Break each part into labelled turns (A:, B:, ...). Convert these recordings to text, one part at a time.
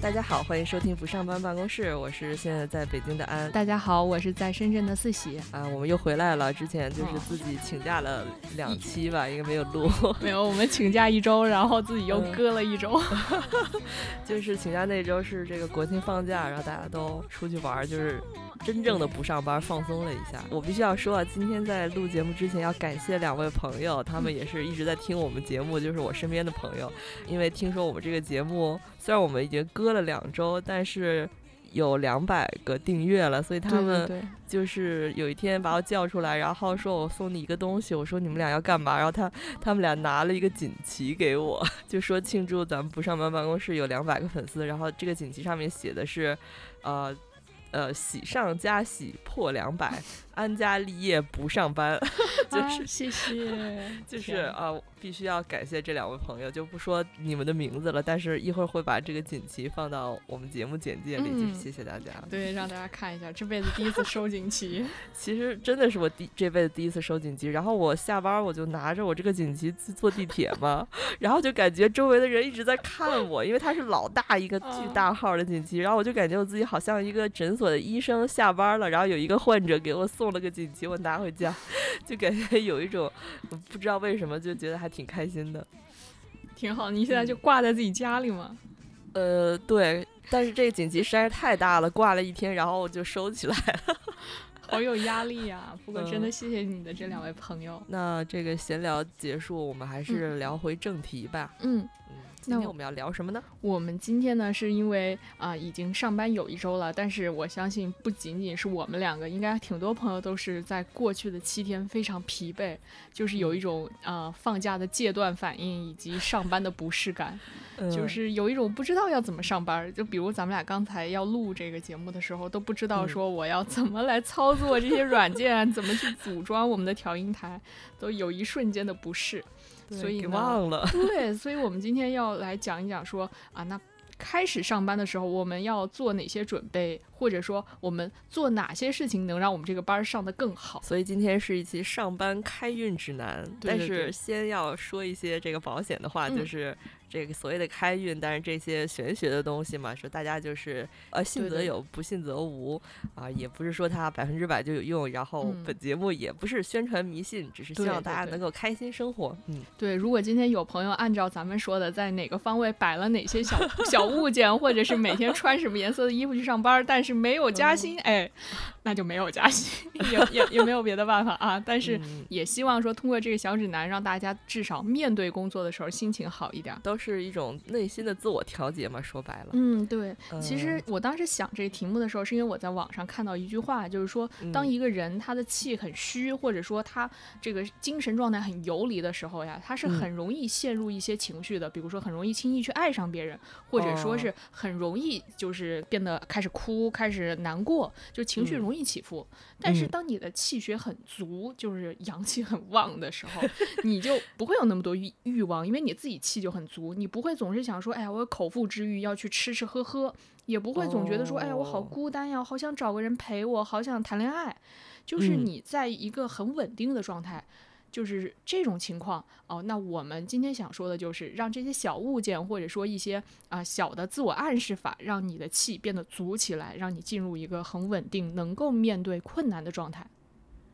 A: 大家好，欢迎收听不上班办公室，我是现在在北京的安。
B: 大家好，我是在深圳的四喜。
A: 啊，我们又回来了，之前就是自己请假了两期吧，应该没有录。
B: 没有，我们请假一周，然后自己又搁了一周。
A: 就是请假那周是这个国庆放假，然后大家都出去玩，就是真正的不上班，放松了一下。我必须要说啊，今天在录节目之前要感谢两位朋友，他们也是一直在听我们节目，就是我身边的朋友，因为听说我们这个节目虽然我们已经搁了两周，但是有两百个订阅了，所以他们就是有一天把我叫出来，然后说我送你一个东西，我说你们俩要干嘛？然后他他们俩拿了一个锦旗给我，就说庆祝咱们不上班办公室有两百个粉丝，然后这个锦旗上面写的是，呃。呃，喜上加喜破两百，安家立业不上班，就是
B: 谢谢，
A: 就是啊，必须要感谢这两位朋友，就不说你们的名字了，但是一会儿会把这个锦旗放到我们节目简介里，就谢谢大家。
B: 对，让大家看一下，这辈子第一次收锦旗，
A: 其实真的是我第这辈子第一次收锦旗。然后我下班我就拿着我这个锦旗去坐地铁嘛，然后就感觉周围的人一直在看我，因为它是老大一个巨大号的锦旗，然后我就感觉我自己好像一个诊。所的医生下班了，然后有一个患者给我送了个锦旗，我拿回家，就感觉有一种不知道为什么就觉得还挺开心的，
B: 挺好。你现在就挂在自己家里吗？
A: 呃，对，但是这个锦旗实在是太大了，挂了一天，然后我就收起来了，
B: 好有压力呀。不过真的谢谢你的这两位朋友。
A: 那这个闲聊结束，我们还是聊回正题吧。嗯嗯。今天我们要聊什么呢？
B: 我们今天呢，是因为啊，已经上班有一周了，但是我相信不仅仅是我们两个，应该挺多朋友都是在过去的七天非常疲惫，就是有一种啊放假的戒断反应，以及上班的不适感，就是有一种不知道要怎么上班。就比如咱们俩刚才要录这个节目的时候，都不知道说我要怎么来操作这些软件，怎么去组装我们的调音台，都有一瞬间的不适。所以
A: 忘了，
B: 对，所以我们今天要来讲一讲，说啊，那开始上班的时候，我们要做哪些准备，或者说我们做哪些事情能让我们这个班上的更好。
A: 所以今天是一期上班开运指南，但是先要说一些这个保险的话，就是。这个所谓的开运，但是这些玄学的东西嘛，说大家就是呃信则有，不信则无啊，也不是说它百分之百就有用。然后本节目也不是宣传迷信，只是希望大家能够开心生活。嗯，
B: 对。如果今天有朋友按照咱们说的，在哪个方位摆了哪些小小物件，或者是每天穿什么颜色的衣服去上班，但是没有加薪，哎，那就没有加薪，也也也没有别的办法啊。但是也希望说通过这个小指南，让大家至少面对工作的时候心情好一点。
A: 都是一种内心的自我调节嘛，说白了。
B: 嗯，对。其实我当时想这个题目的时候，是因为我在网上看到一句话，就是说，当一个人他的气很虚，或者说他这个精神状态很游离的时候呀，他是很容易陷入一些情绪的，比如说很容易轻易去爱上别人，或者说是很容易就是变得开始哭、开始难过，就情绪容易起伏。但是当你的气血很足，就是阳气很旺的时候，你就不会有那么多欲欲望，因为你自己气就很足，你不会总是想说，哎呀，我有口腹之欲要去吃吃喝喝，也不会总觉得说，哎呀，我好孤单呀，好想找个人陪我，好想谈恋爱，就是你在一个很稳定的状态。就是这种情况哦，那我们今天想说的就是让这些小物件或者说一些啊小的自我暗示法，让你的气变得足起来，让你进入一个很稳定、能够面对困难的状态。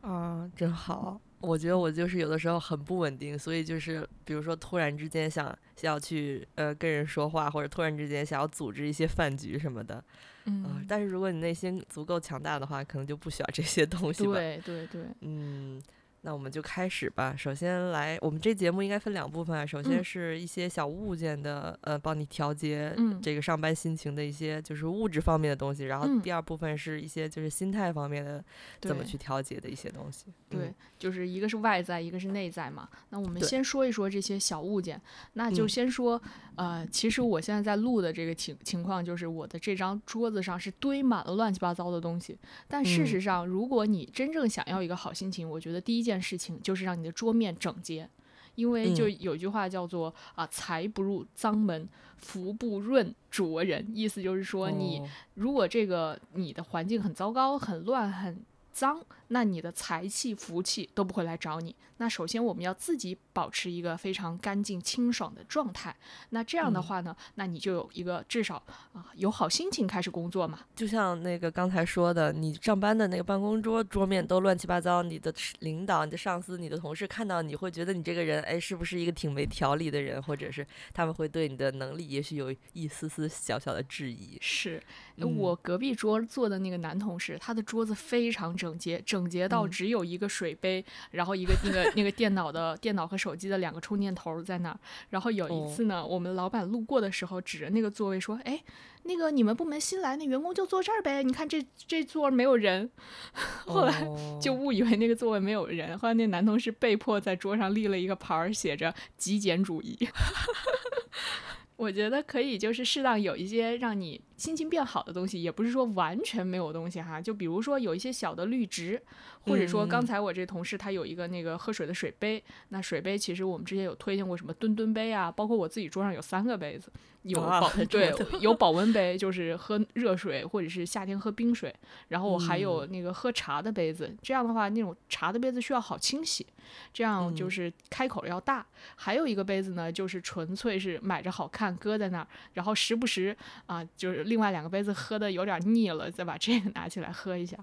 A: 啊，真好！我觉得我就是有的时候很不稳定，所以就是比如说突然之间想想要去呃跟人说话，或者突然之间想要组织一些饭局什么的，嗯，但是如果你内心足够强大的话，可能就不需要这些东西
B: 吧。对对对，
A: 嗯。那我们就开始吧。首先来，我们这节目应该分两部分啊。首先是一些小物件的，呃，帮你调节这个上班心情的一些，就是物质方面的东西。然后第二部分是一些就是心态方面的，怎么去调节的一些东西。
B: 对，就是一个是外在，一个是内在嘛。那我们先说一说这些小物件。那就先说，呃，其实我现在在录的这个情情况，就是我的这张桌子上是堆满了乱七八糟的东西。但事实上，如果你真正想要一个好心情，我觉得第一件。事情就是让你的桌面整洁，因为就有句话叫做啊，财不入脏门，福不润浊人。意思就是说，你如果这个你的环境很糟糕、很乱、很脏，那你的财气、福气都不会来找你。那首先我们要自己保持一个非常干净清爽的状态。那这样的话呢，那你就有一个至少啊有好心情开始工作嘛。
A: 就像那个刚才说的，你上班的那个办公桌桌面都乱七八糟，你的领导、你的上司、你的同事看到你会觉得你这个人哎是不是一个挺没条理的人，或者是他们会对你的能力也许有一丝丝小小的质疑。
B: 是我隔壁桌坐的那个男同事，他的桌子非常整洁，整洁到只有一个水杯，然后一个那个。那个电脑的电脑和手机的两个充电头在那儿，然后有一次呢，我们老板路过的时候，指着那个座位说：“哎，那个你们部门新来那员工就坐这儿呗，你看这这座没有人。”后来就误以为那个座位没有人，后来那男同事被迫在桌上立了一个牌儿，写着“极简主义”。我觉得可以，就是适当有一些让你心情变好的东西，也不是说完全没有东西哈。就比如说有一些小的绿植，或者说刚才我这同事他有一个那个喝水的水杯，那水杯其实我们之前有推荐过什么墩墩杯啊，包括我自己桌上有三个杯子。有保对有保温杯，就是喝热水或者是夏天喝冰水。然后我还有那个喝茶的杯子，这样的话那种茶的杯子需要好清洗，这样就是开口要大。还有一个杯子呢，就是纯粹是买着好看搁在那儿，然后时不时啊，就是另外两个杯子喝的有点腻了，再把这个拿起来喝一下。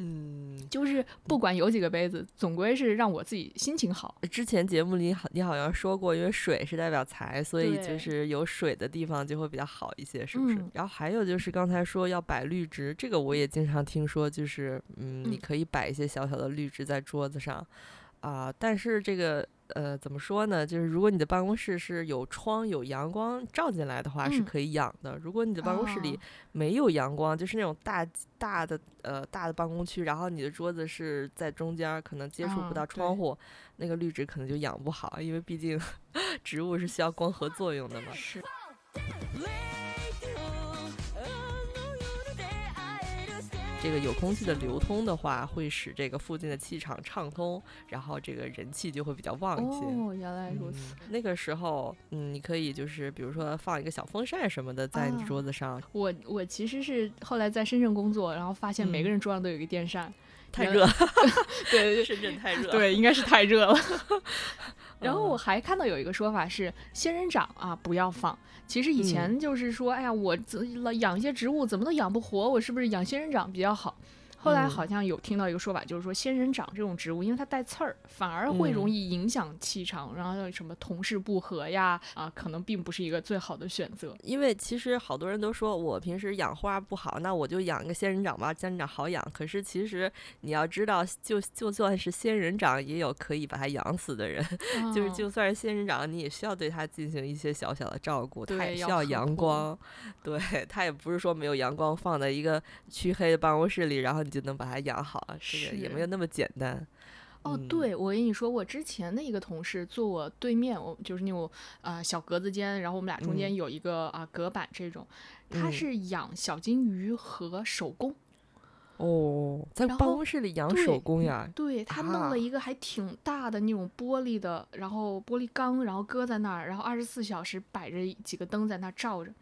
A: 嗯，
B: 就是不管有几个杯子，总归是让我自己心情好。
A: 之前节目里好，你好像说过，因为水是代表财，所以就是有水的地方就会比较好一些，是不是？然后还有就是刚才说要摆绿植，这个我也经常听说，就是嗯，你可以摆一些小小的绿植在桌子上啊，但是这个。呃，怎么说呢？就是如果你的办公室是有窗、有阳光照进来的话，是可以养的。如果你的办公室里没有阳光，就是那种大大的呃大的办公区，然后你的桌子是在中间，可能接触不到窗户，那个绿植可能就养不好，因为毕竟 植物是需要光合作用的嘛。
B: 是。
A: 这个有空气的流通的话，会使这个附近的气场畅通，然后这个人气就会比较旺一些。
B: 哦，原来如此。
A: 那个时候，嗯，你可以就是比如说放一个小风扇什么的在你桌子上。
B: 我我其实是后来在深圳工作，然后发现每个人桌上都有一个电扇。
A: 太热，
B: 对，
A: 深圳太 热，
B: 对，应该是太热了。然后我还看到有一个说法是仙人掌啊不要放。其实以前就是说，哎呀，我养一些植物怎么都养不活，我是不是养仙人掌比较好？后来好像有听到一个说法，就是说仙人掌这种植物，因为它带刺儿，反而会容易影响气场，然后什么同事不和呀，啊，可能并不是一个最好的选择。
A: 因为其实好多人都说我平时养花不好，那我就养一个仙人掌吧，仙人掌好养。可是其实你要知道，就就算是仙人掌，也有可以把它养死的人。就是就算是仙人掌，你也需要对它进行一些小小的照顾，它也需要阳光。对，它也不是说没有阳光，放在一个黢黑的办公室里，然后你。就能把它养好，这个也没有那么简单。
B: 哦，对，我跟你说，我之前的一个同事坐我对面，我就是那种啊小格子间，然后我们俩中间有一个啊隔板这种，他是养小金鱼和手工。
A: 哦，在办公室里养手工呀？
B: 对他弄了一个还挺大的那种玻璃的，然后玻璃缸，然后搁在那儿，然后二十四小时摆着几个灯在那照着。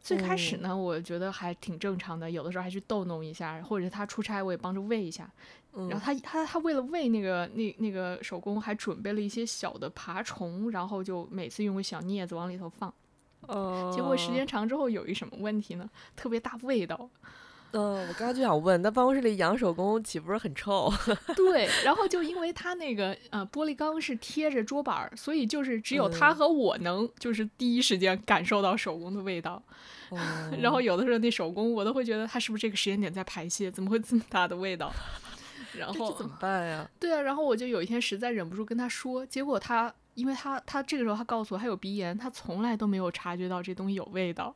B: 最开始呢，我觉得还挺正常的，有的时候还去逗弄一下，或者是他出差，我也帮着喂一下。然后他他他为了喂那个那那个手工，还准备了一些小的爬虫，然后就每次用个小镊子往里头放。
A: 哦。
B: 结果时间长之后有一什么问题呢？特别大味道。
A: 嗯，我刚刚就想问，那办公室里养手工岂不是很臭？
B: 对，然后就因为他那个呃玻璃缸是贴着桌板，所以就是只有他和我能就是第一时间感受到手工的味道。然后有的时候那手工我都会觉得他是不是这个时间点在排泄？怎么会这么大的味道？然后
A: 怎么办呀？
B: 对啊，然后我就有一天实在忍不住跟他说，结果他因为他他这个时候他告诉我他有鼻炎，他从来都没有察觉到这东西有味道。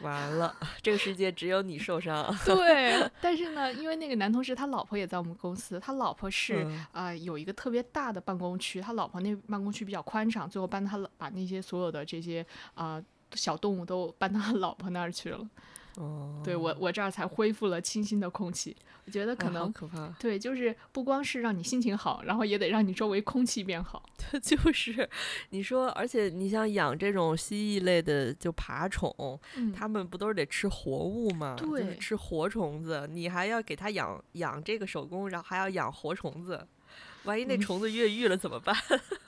A: 完了，这个世界只有你受伤。
B: 对，但是呢，因为那个男同事他老婆也在我们公司，他老婆是啊有一个特别大的办公区，他老婆那办公区比较宽敞，最后搬他把那些所有的这些啊小动物都搬到他老婆那儿去了。
A: 哦，
B: 对我我这儿才恢复了清新的空气。我觉得可能
A: 可怕。
B: 对，就是不光是让你心情好，然后也得让你周围空气变好。
A: 就是你说，而且你像养这种蜥蜴类的就爬虫，它们不都是得吃活物吗？
B: 对，
A: 吃活虫子，你还要给它养养这个手工，然后还要养活虫子，万一那虫子越 狱了怎么办？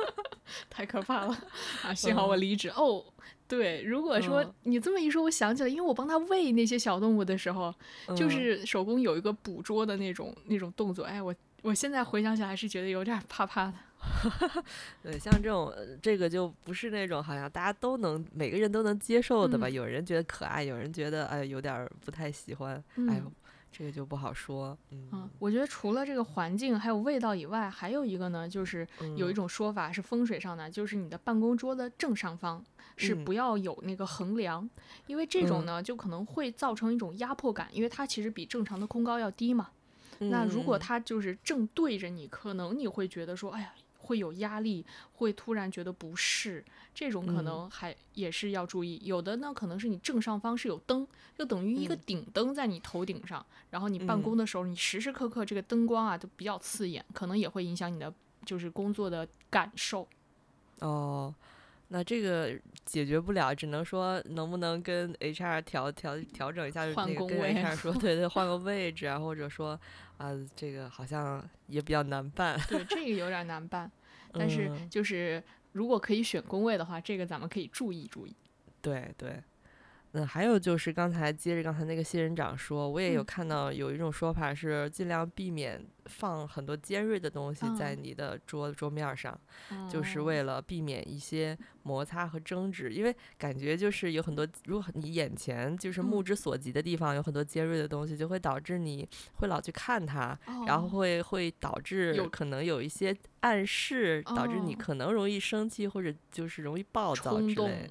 B: 太可怕了啊！幸好我离职哦。对，如果说你这么一说，我想起来，因为我帮他喂那些小动物的时候，就是手工有一个捕捉的那种那种动作。哎，我我现在回想起来还是觉得有点怕怕的。
A: 对，像这种这个就不是那种好像大家都能每个人都能接受的吧？有人觉得可爱，有人觉得哎有点不太喜欢。哎呦。这个就不好说，嗯，
B: 我觉得除了这个环境还有味道以外，还有一个呢，就是有一种说法是风水上的，就是你的办公桌的正上方是不要有那个横梁，因为这种呢就可能会造成一种压迫感，因为它其实比正常的空高要低嘛。那如果它就是正对着你，可能你会觉得说，哎呀。会有压力，会突然觉得不适，这种可能还也是要注意。有的呢，可能是你正上方是有灯，就等于一个顶灯在你头顶上，然后你办公的时候，你时时刻刻这个灯光啊都比较刺眼，可能也会影响你的就是工作的感受。
A: 哦，那这个解决不了，只能说能不能跟 HR 调调调整一下，
B: 换工
A: 位，HR 说对对，换个位置啊，或者说。啊，这个好像也比较难办。
B: 对，这个有点难办。但是就是如果可以选工位的话，这个咱们可以注意注意。
A: 对对。嗯，还有就是刚才接着刚才那个仙人掌说，我也有看到有一种说法是尽量避免放很多尖锐的东西在你的桌桌面上，就是为了避免一些摩擦和争执，因为感觉就是有很多，如果你眼前就是目之所及的地方有很多尖锐的东西，就会导致你会老去看它，然后会会导致可能有一些暗示，导致你可能容易生气或者就是容易暴躁之类。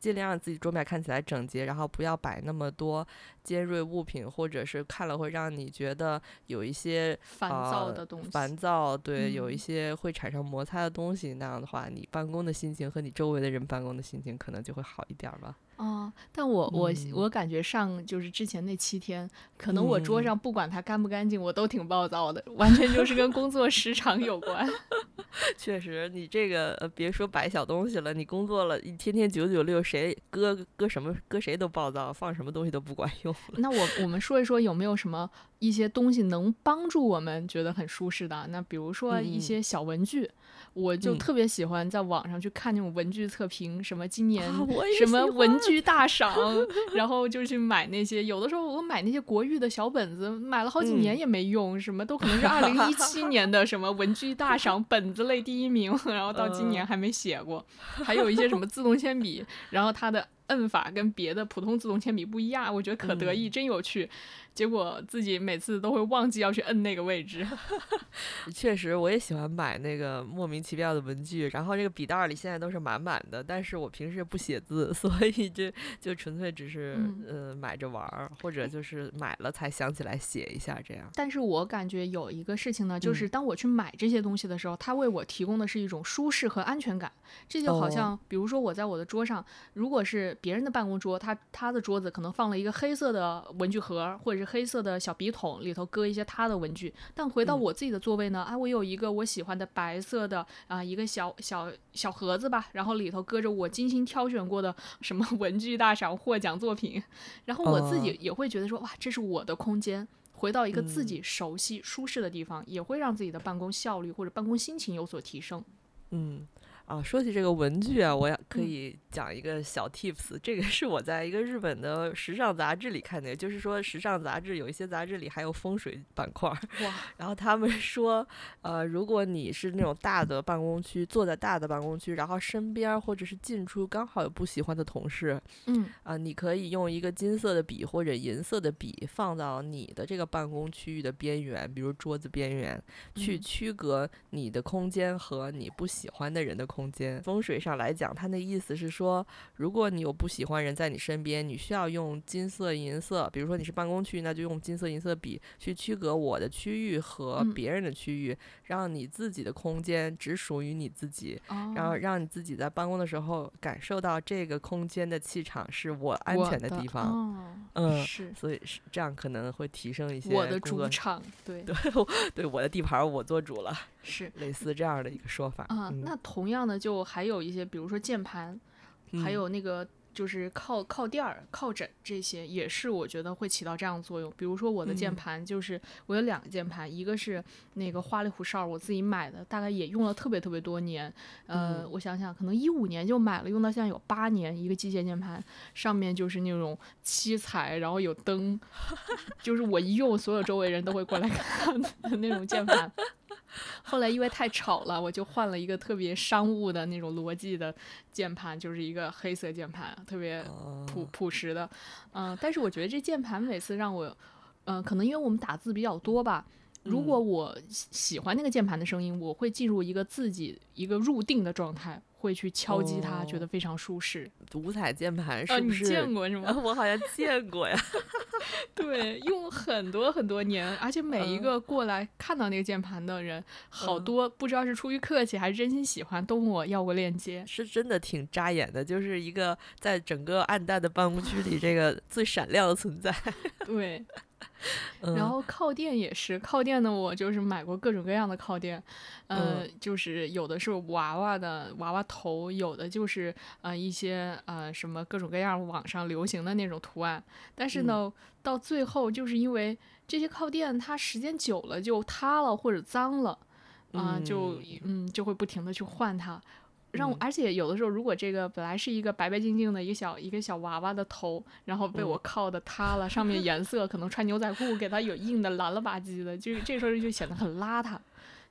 A: 尽量让自己桌面看起来整洁，然后不要摆那么多尖锐物品，或者是看了会让你觉得有一些
B: 烦躁的东西。
A: 烦躁，对，有一些会产生摩擦的东西，那样的话，你办公的心情和你周围的人办公的心情可能就会好一点吧。
B: 哦，但我我我感觉上就是之前那七天，可能我桌上不管它干不干净，我都挺暴躁的，完全就是跟工作时长有关。
A: 确实，你这个呃，别说摆小东西了，你工作了一天天九九六，谁搁搁什么搁谁都暴躁，放什么东西都不管用。
B: 那我我们说一说有没有什么一些东西能帮助我们觉得很舒适的？那比如说一些小文具。我就特别喜欢在网上去看那种文具测评，什么今年什么文具大赏，然后就去买那些。有的时候我买那些国誉的小本子，买了好几年也没用，什么都可能是二零一七年的什么文具大赏 本子类第一名，然后到今年还没写过。还有一些什么自动铅笔，然后它的摁法跟别的普通自动铅笔不一样，我觉得可得意，真有趣。结果自己每次都会忘记要去摁那个位置。
A: 确实，我也喜欢买那个莫名其妙的文具，然后这个笔袋里现在都是满满的。但是我平时不写字，所以就就纯粹只是呃买着玩儿，或者就是买了才想起来写一下这样。
B: 但是我感觉有一个事情呢，就是当我去买这些东西的时候，它为我提供的是一种舒适和安全感。这就好像，比如说我在我的桌上，如果是别人的办公桌，他他的桌子可能放了一个黑色的文具盒，或者是黑色的小笔筒，里头搁一些他的文具。但回到我自己的座位呢，啊，我有一个我喜欢的白色的啊，一个小小小盒子吧，然后里头搁着我精心挑选过的什么 文具大赏获奖作品。然后我自己也会觉得说，哇，这是我的空间。回到一个自己熟悉、舒适的地方，也会让自己的办公效率或者办公心情有所提升。
A: 嗯。啊，说起这个文具啊，我也可以讲一个小 tips。这个是我在一个日本的时尚杂志里看的，就是说时尚杂志有一些杂志里还有风水板块。哇！然后他们说，呃，如果你是那种大的办公区，坐在大的办公区，然后身边或者是进出刚好有不喜欢的同事，
B: 嗯，
A: 啊，你可以用一个金色的笔或者银色的笔放到你的这个办公区域的边缘，比如桌子边缘，去区隔你的空间和你不喜欢的人的空。空间。风水上来讲，它那意思是说，如果你有不喜欢人在你身边，你需要用金色、银色，比如说你是办公区，那就用金色、银色笔去区隔我的区域和别人的区域，让你自己的空间只属于你自己，然后让你自己在办公的时候感受到这个空间的气场是我安全
B: 的
A: 地方。嗯，是，所以是这样可能会提升一些
B: 我的主。场，对。
A: 对 对，我的地盘我做主了，
B: 是
A: 类似这样的一个说法
B: 啊。那同样的，就还有一些，比如说键盘，还有那个。就是靠靠垫儿、靠枕这些，也是我觉得会起到这样的作用。比如说我的键盘，就是我有两个键盘，一个是那个花里胡哨我自己买的，大概也用了特别特别多年。呃，我想想，可能一五年就买了，用到现在有八年。一个机械键盘，上面就是那种七彩，然后有灯，就是我一用，所有周围人都会过来看的那种键盘。后来因为太吵了，我就换了一个特别商务的那种逻辑的键盘，就是一个黑色键盘，特别朴朴实的。嗯，但是我觉得这键盘每次让我，嗯，可能因为我们打字比较多吧。如果我喜欢那个键盘的声音，我会进入一个自己一个入定的状态。会去敲击它，觉得非常舒适。
A: 五彩键盘是不是？你
B: 见过是吗？
A: 我好像见过呀。
B: 对，用很多很多年，而且每一个过来看到那个键盘的人，好多不知道是出于客气还是真心喜欢，都问我要过链接。
A: 是真的挺扎眼的，就是一个在整个暗淡的办公区里，这个最闪亮的存在。
B: 对。然后靠垫也是，靠垫呢，我就是买过各种各样的靠垫，呃，就是有的是娃娃的娃娃头，有的就是呃一些呃什么各种各样网上流行的那种图案。但是呢，到最后就是因为这些靠垫它时间久了就塌了或者脏了，啊，就嗯就会不停的去换它。让我，而且有的时候，如果这个本来是一个白白净净的一个小一个小娃娃的头，然后被我靠的塌了，上面 颜色可能穿牛仔裤给它有印的蓝了吧唧的，就这时候就显得很邋遢，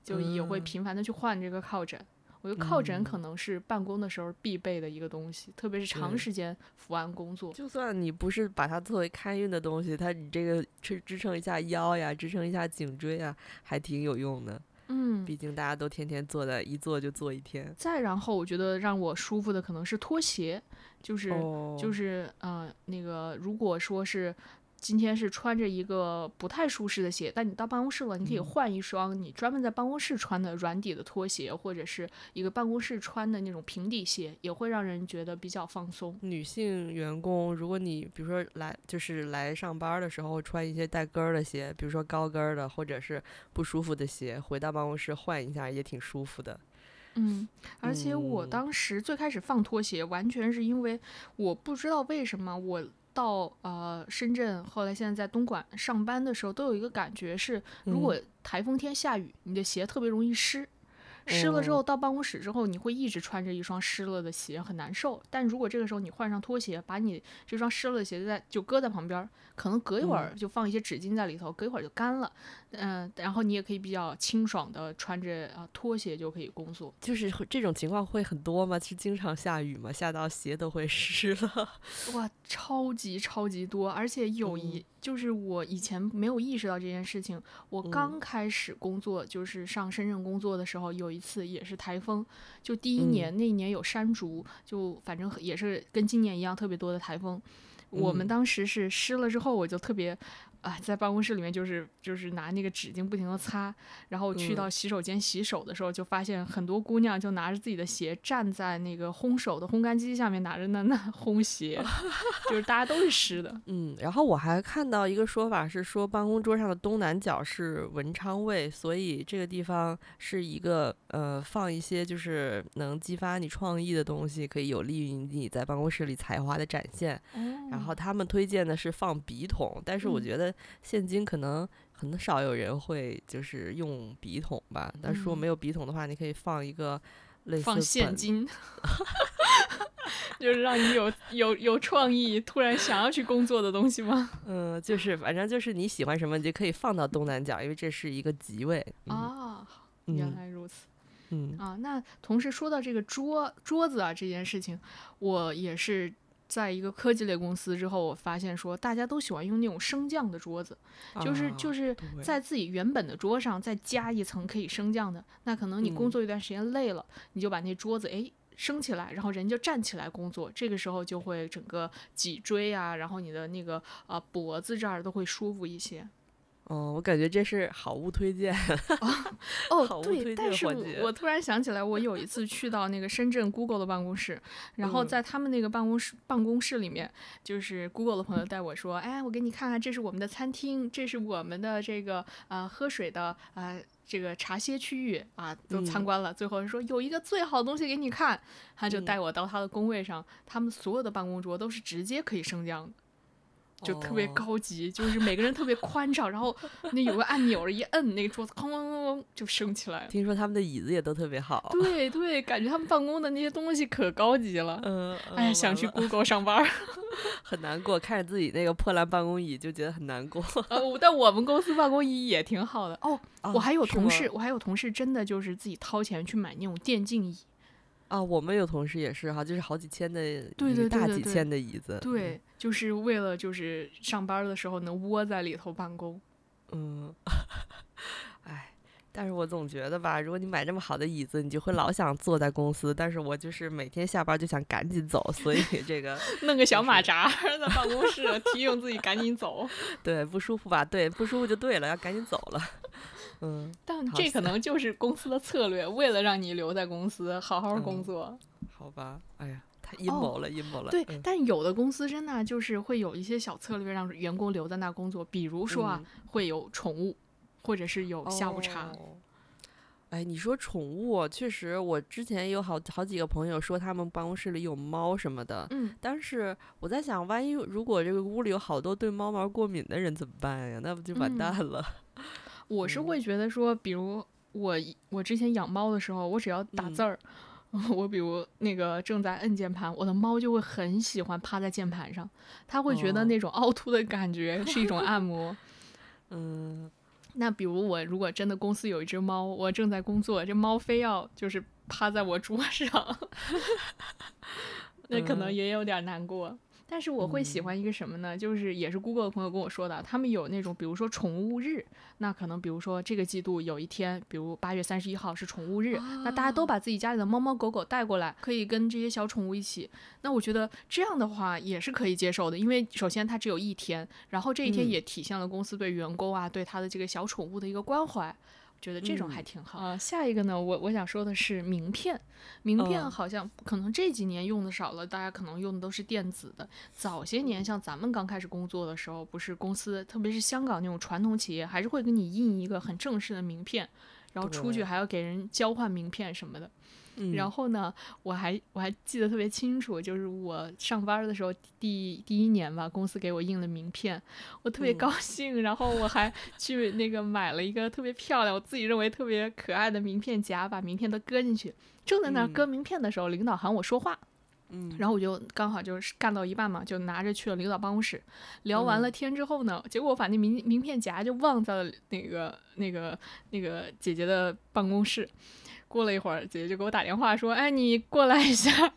B: 就也会频繁的去换这个靠枕。我觉得靠枕可能是办公的时候必备的一个东西，特别是长时间伏案工作。
A: 就算你不是把它作为开运的东西，它你这个支支撑一下腰呀，支撑一下颈椎啊，还挺有用的。
B: 嗯，
A: 毕竟大家都天天坐在一坐就坐一天。
B: 再然后，我觉得让我舒服的可能是拖鞋，就是就是呃那个，如果说是。今天是穿着一个不太舒适的鞋，但你到办公室了，你可以换一双你专门在办公室穿的软底的拖鞋，或者是一个办公室穿的那种平底鞋，也会让人觉得比较放松。
A: 女性员工，如果你比如说来就是来上班的时候穿一些带跟儿的鞋，比如说高跟儿的，或者是不舒服的鞋，回到办公室换一下也挺舒服的。
B: 嗯，而且我当时最开始放拖鞋，完全是因为我不知道为什么我。到呃深圳，后来现在在东莞上班的时候，都有一个感觉是，如果台风天下雨，你的鞋特别容易湿。湿了之后，到办公室之后，你会一直穿着一双湿了的鞋，很难受。但如果这个时候你换上拖鞋，把你这双湿了的鞋子在就搁在旁边，可能隔一会儿就放一些纸巾在里头，隔一会儿就干了。嗯，然后你也可以比较清爽的穿着啊拖鞋就可以工作。
A: 就是这种情况会很多吗？是经常下雨吗？下到鞋都会湿了？
B: 哇，超级超级多，而且有一。就是我以前没有意识到这件事情。我刚开始工作，就是上深圳工作的时候，有一次也是台风，就第一年那一年有山竹，就反正也是跟今年一样特别多的台风。我们当时是湿了之后，我就特别。啊，在办公室里面就是就是拿那个纸巾不停的擦，然后去到洗手间洗手的时候，就发现很多姑娘就拿着自己的鞋站在那个烘手的烘干机下面，拿着那那烘鞋，就是大家都是湿的。
A: 嗯，然后我还看到一个说法是说，办公桌上的东南角是文昌位，所以这个地方是一个呃放一些就是能激发你创意的东西，可以有利于你在办公室里才华的展现。然后他们推荐的是放笔筒，但是我觉得。现今可能很少有人会就是用笔筒吧，但是如果没有笔筒的话，你可以放一个类似
B: 放现金，就是让你有有有创意，突然想要去工作的东西吗？
A: 嗯，就是反正就是你喜欢什么，你就可以放到东南角，因为这是一个吉位
B: 啊。原来如此，
A: 嗯
B: 啊，那同时说到这个桌桌子啊这件事情，我也是。在一个科技类公司之后，我发现说大家都喜欢用那种升降的桌子，就是就是在自己原本的桌上再加一层可以升降的。那可能你工作一段时间累了，你就把那桌子哎升起来，然后人就站起来工作。这个时候就会整个脊椎啊，然后你的那个啊脖子这儿都会舒服一些。
A: 哦，我感觉这是好物推荐
B: 哦，对，但是我突然想起来，我有一次去到那个深圳 Google 的办公室，然后在他们那个办公室办公室里面，就是 Google 的朋友带我说，哎，我给你看看，这是我们的餐厅，这是我们的这个呃喝水的呃这个茶歇区域啊，都参观了。最后说有一个最好的东西给你看，他就带我到他的工位上，他们所有的办公桌都是直接可以升降的。就特别高级，就是每个人特别宽敞，然后那有个按钮一摁，那个桌子哐哐哐哐就升起来了。
A: 听说他们的椅子也都特别好。
B: 对对，感觉他们办公的那些东西可高级了。
A: 嗯，
B: 哎，想去 Google 上班，
A: 很难过，看着自己那个破烂办公椅就觉得很难过。
B: 呃，但我们公司办公椅也挺好的哦。我还有同事，我还有同事真的就是自己掏钱去买那种电竞椅。
A: 啊，我们有同事也是哈，就是好几千的，
B: 对
A: 大几千的椅子，
B: 对，就是为了就是上班的时候能窝在里头办公。
A: 嗯，哎，但是我总觉得吧，如果你买这么好的椅子，你就会老想坐在公司，但是我就是每天下班就想赶紧走，所以 这个
B: 弄个小马扎在办公室提醒自己赶紧走。
A: 对，不舒服吧？对，不舒服就对了，要赶紧走了。嗯，
B: 但这可能就是公司的策略，为了让你留在公司好好工作。
A: 好吧，哎呀，太阴谋了，阴谋了。
B: 对，但有的公司真的就是会有一些小策略让员工留在那工作，比如说啊，会有宠物，或者是有下午茶。
A: 哎，你说宠物，确实，我之前有好好几个朋友说他们办公室里有猫什么的。
B: 嗯，
A: 但是我在想，万一如果这个屋里有好多对猫毛过敏的人怎么办呀？那不就完蛋了？
B: 我是会觉得说，比如我我之前养猫的时候，我只要打字儿，我比如那个正在摁键盘，我的猫就会很喜欢趴在键盘上，它会觉得那种凹凸的感觉是一种按摩。
A: 嗯，
B: 那比如我如果真的公司有一只猫，我正在工作，这猫非要就是趴在我桌上，那可能也有点难过。但是我会喜欢一个什么呢？就是也是 Google 的朋友跟我说的，他们有那种，比如说宠物日，那可能比如说这个季度有一天，比如八月三十一号是宠物日，那大家都把自己家里的猫猫狗狗带过来，可以跟这些小宠物一起。那我觉得这样的话也是可以接受的，因为首先它只有一天，然后这一天也体现了公司对员工啊，对他的这个小宠物的一个关怀。觉得这种还挺好啊。下一个呢，我我想说的是名片。名片好像可能这几年用的少了，大家可能用的都是电子的。早些年像咱们刚开始工作的时候，不是公司，特别是香港那种传统企业，还是会给你印一个很正式的名片，然后出去还要给人交换名片什么的。然后呢，我还我还记得特别清楚，就是我上班的时候第第一年吧，公司给我印了名片，我特别高兴。然后我还去那个买了一个特别漂亮，我自己认为特别可爱的名片夹，把名片都搁进去。正在那搁名片的时候，领导喊我说话，
A: 嗯，
B: 然后我就刚好就是干到一半嘛，就拿着去了领导办公室。聊完了天之后呢，结果我把那名名片夹就忘在了那个那个那个姐姐的办公室。过了一会儿，姐姐就给我打电话说：“哎，你过来一下。”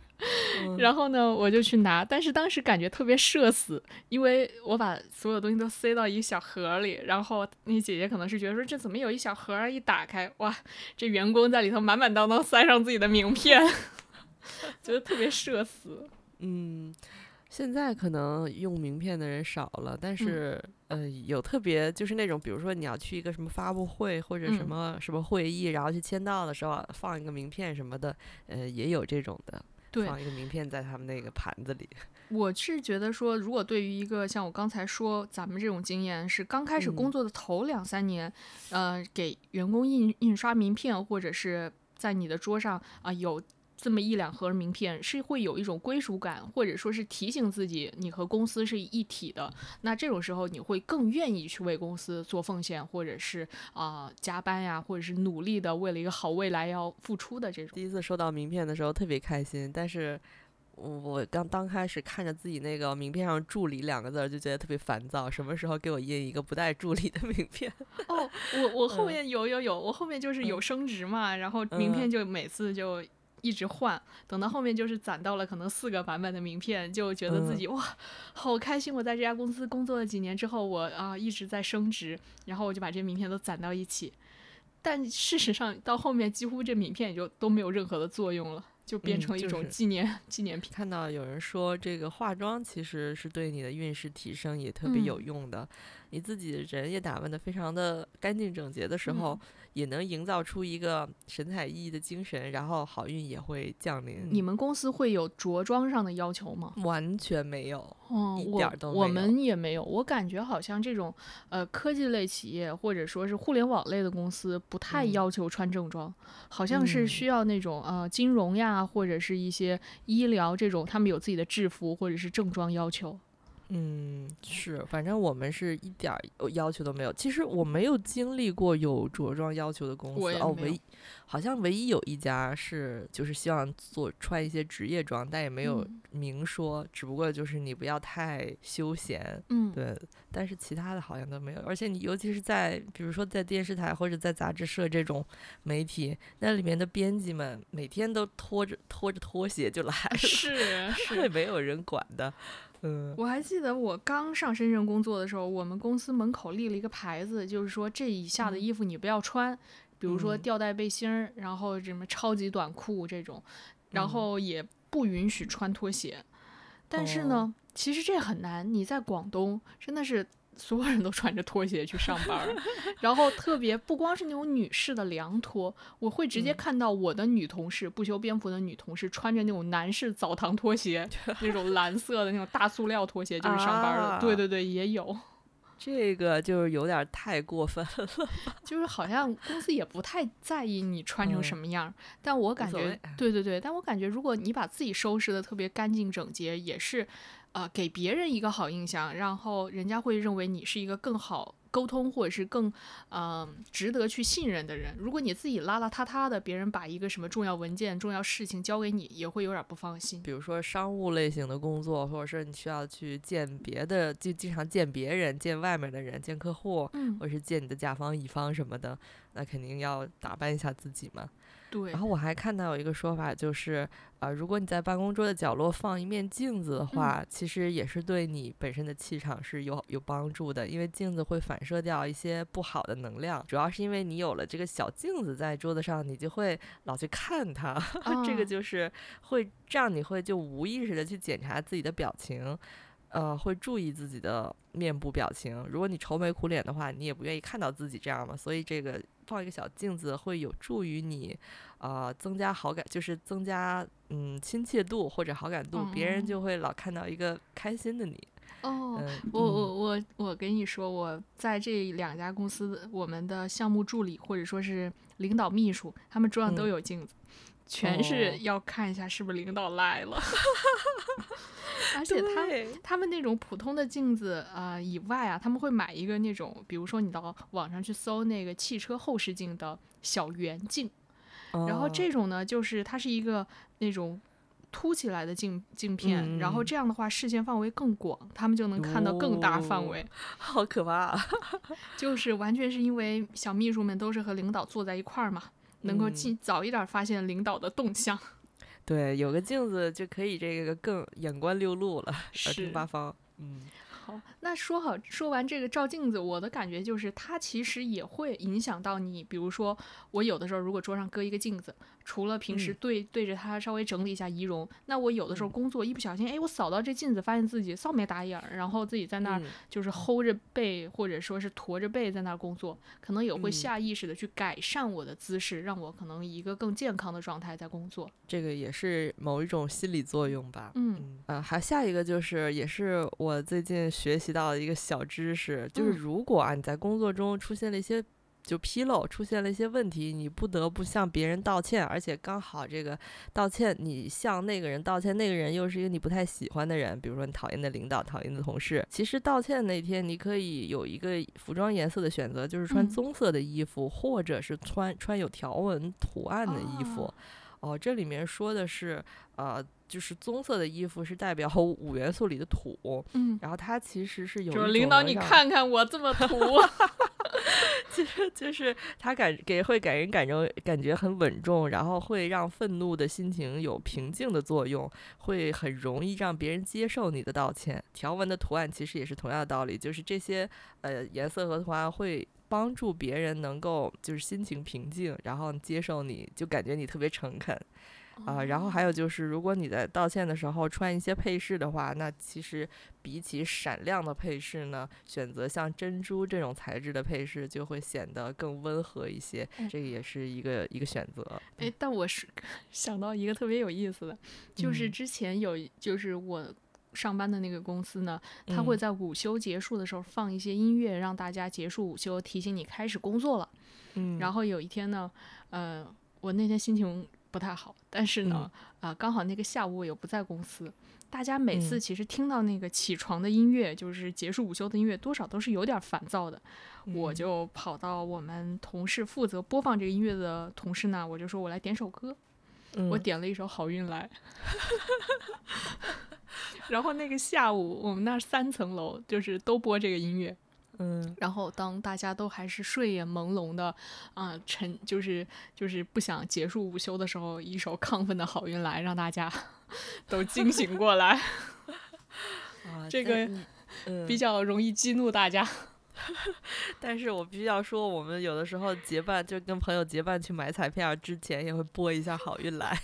B: 然后呢，我就去拿，但是当时感觉特别社死，因为我把所有东西都塞到一个小盒里，然后那姐姐可能是觉得说：“这怎么有一小盒？一打开，哇，这员工在里头满满当当塞上自己的名片，觉得特别社死。”
A: 嗯。现在可能用名片的人少了，但是呃，有特别就是那种，比如说你要去一个什么发布会或者什么什么会议，然后去签到的时候放一个名片什么的，呃，也有这种的，放一个名片在他们那个盘子里。
B: 我是觉得说，如果对于一个像我刚才说咱们这种经验是刚开始工作的头两三年，呃，给员工印印刷名片或者是在你的桌上啊有。这么一两盒名片是会有一种归属感，或者说是提醒自己你和公司是一体的。那这种时候你会更愿意去为公司做奉献，或者是啊加班呀，或者是努力的为了一个好未来要付出的这种。
A: 第一次收到名片的时候特别开心，但是我刚刚开始看着自己那个名片上“助理”两个字就觉得特别烦躁。什么时候给我印一个不带助理的名片？
B: 哦，我我后面有有有，我后面就是有升职嘛，然后名片就每次就。一直换，等到后面就是攒到了可能四个版本的名片，就觉得自己哇，好开心！我在这家公司工作了几年之后，我啊一直在升职，然后我就把这些名片都攒到一起。但事实上到后面，几乎这名片也就都没有任何的作用了。就变成一种纪念纪念品。
A: 看到有人说，这个化妆其实是对你的运势提升也特别有用的。你自己人也打扮的非常的干净整洁的时候，也能营造出一个神采奕奕的精神，然后好运也会降临。
B: 你们公司会有着装上的要求吗？
A: 完全没有，
B: 哦，
A: 一点都
B: 没有。我们也没有。我感觉好像这种呃科技类企业或者说是互联网类的公司不太要求穿正装，好像是需要那种呃金融呀或者是一些医疗这种，他们有自己的制服或者是正装要求。
A: 嗯，是，反正我们是一点要求都没有。其实我没有经历过有着装要求的公司哦，唯好像唯一有一家是就是希望做穿一些职业装，但也没有明说，只不过就是你不要太休闲。
B: 嗯，
A: 对。但是其他的好像都没有，而且你尤其是在比如说在电视台或者在杂志社这种媒体，那里面的编辑们每天都拖着拖着拖鞋就来了，
B: 是 是，
A: 没有人管的。嗯，
B: 我还记得我刚上深圳工作的时候，我们公司门口立了一个牌子，就是说这以下的衣服你不要穿，比如说吊带背心儿，然后什么超级短裤这种，然后也不允许穿拖鞋。但是呢，其实这很难，你在广东真的是。所有人都穿着拖鞋去上班，然后特别不光是那种女士的凉拖，我会直接看到我的女同事不修边幅的女同事穿着那种男士澡堂拖鞋，那种蓝色的那种大塑料拖鞋就是上班的。对对对，也有。
A: 这个就是有点太过分了，
B: 就是好像公司也不太在意你穿成什么样，但我感觉，对对对，但我感觉如果你把自己收拾的特别干净整洁，也是。呃，给别人一个好印象，然后人家会认为你是一个更好沟通或者是更，呃，值得去信任的人。如果你自己邋邋遢遢的，别人把一个什么重要文件、重要事情交给你，也会有点不放心。
A: 比如说商务类型的工作，或者是你需要去见别的，就经常见别人、见外面的人、见客户，或者是见你的甲方、乙方什么的，那肯定要打扮一下自己嘛。
B: 对，
A: 然后我还看到有一个说法，就是，呃，如果你在办公桌的角落放一面镜子的话，其实也是对你本身的气场是有有帮助的，因为镜子会反射掉一些不好的能量。主要是因为你有了这个小镜子在桌子上，你就会老去看它，这个就是会这样，你会就无意识的去检查自己的表情。呃，会注意自己的面部表情。如果你愁眉苦脸的话，你也不愿意看到自己这样嘛。所以这个放一个小镜子会有助于你，呃，增加好感，就是增加嗯亲切度或者好感度，别人就会老看到一个开心的你。
B: 哦，我我我我跟你说，我在这两家公司，我们的项目助理或者说是领导秘书，他们桌上都有镜子，全是要看一下是不是领导来了。而 且他他们那种普通的镜子啊以外啊，他们会买一个那种，比如说你到网上去搜那个汽车后视镜的小圆镜，然后这种呢，就是它是一个那种凸起来的镜镜片，然后这样的话视线范围更广，他们就能看到更大范围。
A: 好可怕！
B: 就是完全是因为小秘书们都是和领导坐在一块儿嘛，能够尽早一点发现领导的动向。
A: 对，有个镜子就可以这个更眼观六路了，耳听八方。嗯。
B: 好，那说好说完这个照镜子，我的感觉就是它其实也会影响到你。比如说，我有的时候如果桌上搁一个镜子，除了平时对对着它稍微整理一下仪容，那我有的时候工作一不小心，哎，我扫到这镜子，发现自己扫眉打眼儿，然后自己在那儿就是齁着背或者说是驼着背在那儿工作，可能也会下意识的去改善我的姿势，让我可能一个更健康的状态在工作。
A: 这个也是某一种心理作用吧。
B: 嗯，
A: 呃，还下一个就是也是我最近。学习到的一个小知识，就是如果啊你在工作中出现了一些就纰漏，出现了一些问题，你不得不向别人道歉，而且刚好这个道歉，你向那个人道歉，那个人又是一个你不太喜欢的人，比如说你讨厌的领导、讨厌的同事。其实道歉那天，你可以有一个服装颜色的选择，就是穿棕色的衣服，或者是穿穿有条纹图案的衣服。哦，这里面说的是，呃，就是棕色的衣服是代表五元素里的土，
B: 嗯，
A: 然后它其实是有，
B: 就是领导你看看我这么土，
A: 其实就是它感给会给人感觉感觉很稳重，然后会让愤怒的心情有平静的作用，会很容易让别人接受你的道歉。条纹的图案其实也是同样的道理，就是这些呃颜色和图案会帮助别人能够就是心情平静，然后接受你就感觉你特别诚恳。啊，然后还有就是，如果你在道歉的时候穿一些配饰的话，那其实比起闪亮的配饰呢，选择像珍珠这种材质的配饰就会显得更温和一些，这个也是一个一个选择。
B: 哎，但我是 想到一个特别有意思的，就是之前有，就是我上班的那个公司呢，他会在午休结束的时候放一些音乐，让大家结束午休，提醒你开始工作了。
A: 嗯，
B: 然后有一天呢，呃，我那天心情。不太好，但是呢，啊，刚好那个下午我又不在公司，大家每次其实听到那个起床的音乐，就是结束午休的音乐，多少都是有点烦躁的。我就跑到我们同事负责播放这个音乐的同事那，我就说我来点首歌，我点了一首《好运来》然后那个下午我们那三层楼就是都播这个音乐。
A: 嗯，
B: 然后当大家都还是睡眼朦胧的，啊，沉就是就是不想结束午休的时候，一首亢奋的好运来，让大家 都惊醒过来。
A: 啊，
B: 这个比较容易激怒大家。
A: 但是我必须要说，我们有的时候结伴就跟朋友结伴去买彩票之前，也会播一下好运来。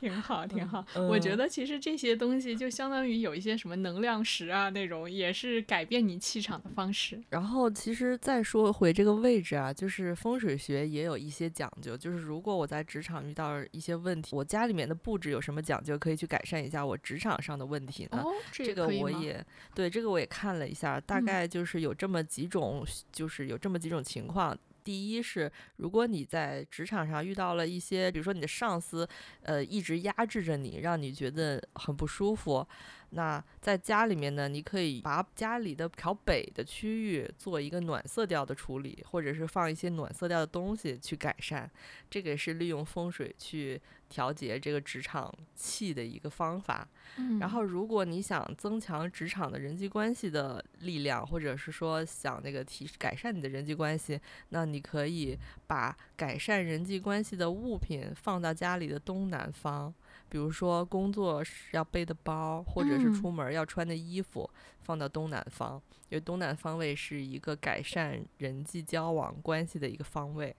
B: 挺好，挺好。我觉得其实这些东西就相当于有一些什么能量石啊，那种也是改变你气场的方式。
A: 然后，其实再说回这个位置啊，就是风水学也有一些讲究。就是如果我在职场遇到一些问题，我家里面的布置有什么讲究，可以去改善一下我职场上的问题呢？
B: 这
A: 个我也对这个我也看了一下，大概就是有这么几种，就是有这么几种情况。第一是，如果你在职场上遇到了一些，比如说你的上司，呃，一直压制着你，让你觉得很不舒服。那在家里面呢，你可以把家里的朝北的区域做一个暖色调的处理，或者是放一些暖色调的东西去改善。这个是利用风水去调节这个职场气的一个方法。然后，如果你想增强职场的人际关系的力量，或者是说想那个提改善你的人际关系，那你可以把改善人际关系的物品放到家里的东南方。比如说，工作要背的包，或者是出门要穿的衣服，放到东南方，因为东南方位是一个改善人际交往关系的一个方位。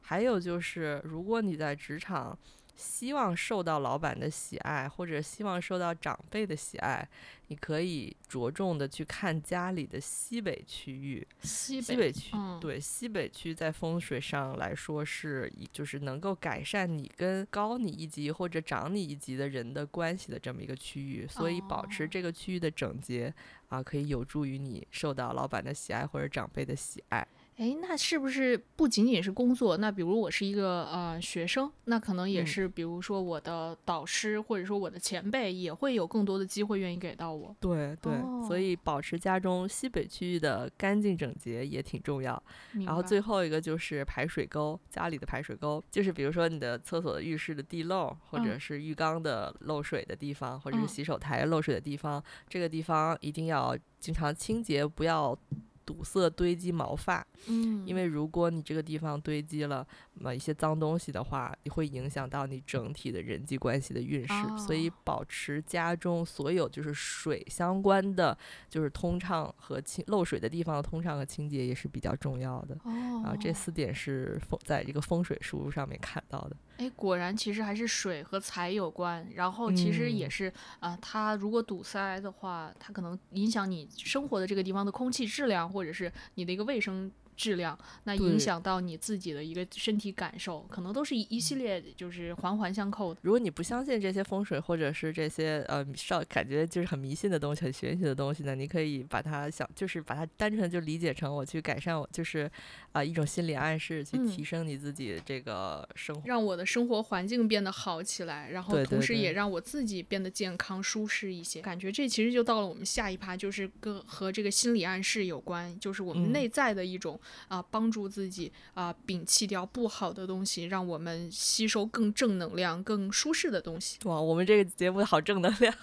A: 还有就是，如果你在职场，希望受到老板的喜爱，或者希望受到长辈的喜爱，你可以着重的去看家里的西北区域。
B: 西
A: 北区，对西北区在风水上来说是，就是能够改善你跟高你一级或者长你一级的人的关系的这么一个区域。所以保持这个区域的整洁啊，可以有助于你受到老板的喜爱或者长辈的喜爱。
B: 哎，那是不是不仅仅是工作？那比如我是一个呃学生，那可能也是，比如说我的导师或者说我的前辈也会有更多的机会愿意给到我。
A: 对对，所以保持家中西北区域的干净整洁也挺重要。然后最后一个就是排水沟，家里的排水沟，就是比如说你的厕所、浴室的地漏，或者是浴缸的漏水的地方，或者是洗手台漏水的地方，这个地方一定要经常清洁，不要。堵塞堆积毛发，
B: 嗯，
A: 因为如果你这个地方堆积了么一些脏东西的话，会影响到你整体的人际关系的运势。所以保持家中所有就是水相关的，就是通畅和清漏水的地方的通畅和清洁也是比较重要的。
B: 哦，
A: 啊，这四点是风在这个风水书上面看到的。
B: 哎，果然其实还是水和财有关，然后其实也是啊，它如果堵塞的话，它可能影响你生活的这个地方的空气质量，或者是你的一个卫生。质量，那影响到你自己的一个身体感受，可能都是一一系列，就是环环相扣的。
A: 如果你不相信这些风水，或者是这些呃少感觉就是很迷信的东西、很玄学的东西呢，你可以把它想，就是把它单纯就理解成我去改善我，就是啊一种心理暗示，去提升你自己这个生活，
B: 让我的生活环境变得好起来，然后同时也让我自己变得健康舒适一些。感觉这其实就到了我们下一趴，就是跟和这个心理暗示有关，就是我们内在的一种。啊，帮助自己啊，摒弃掉不好的东西，让我们吸收更正能量、更舒适的东西。
A: 哇，我们这个节目好正能量，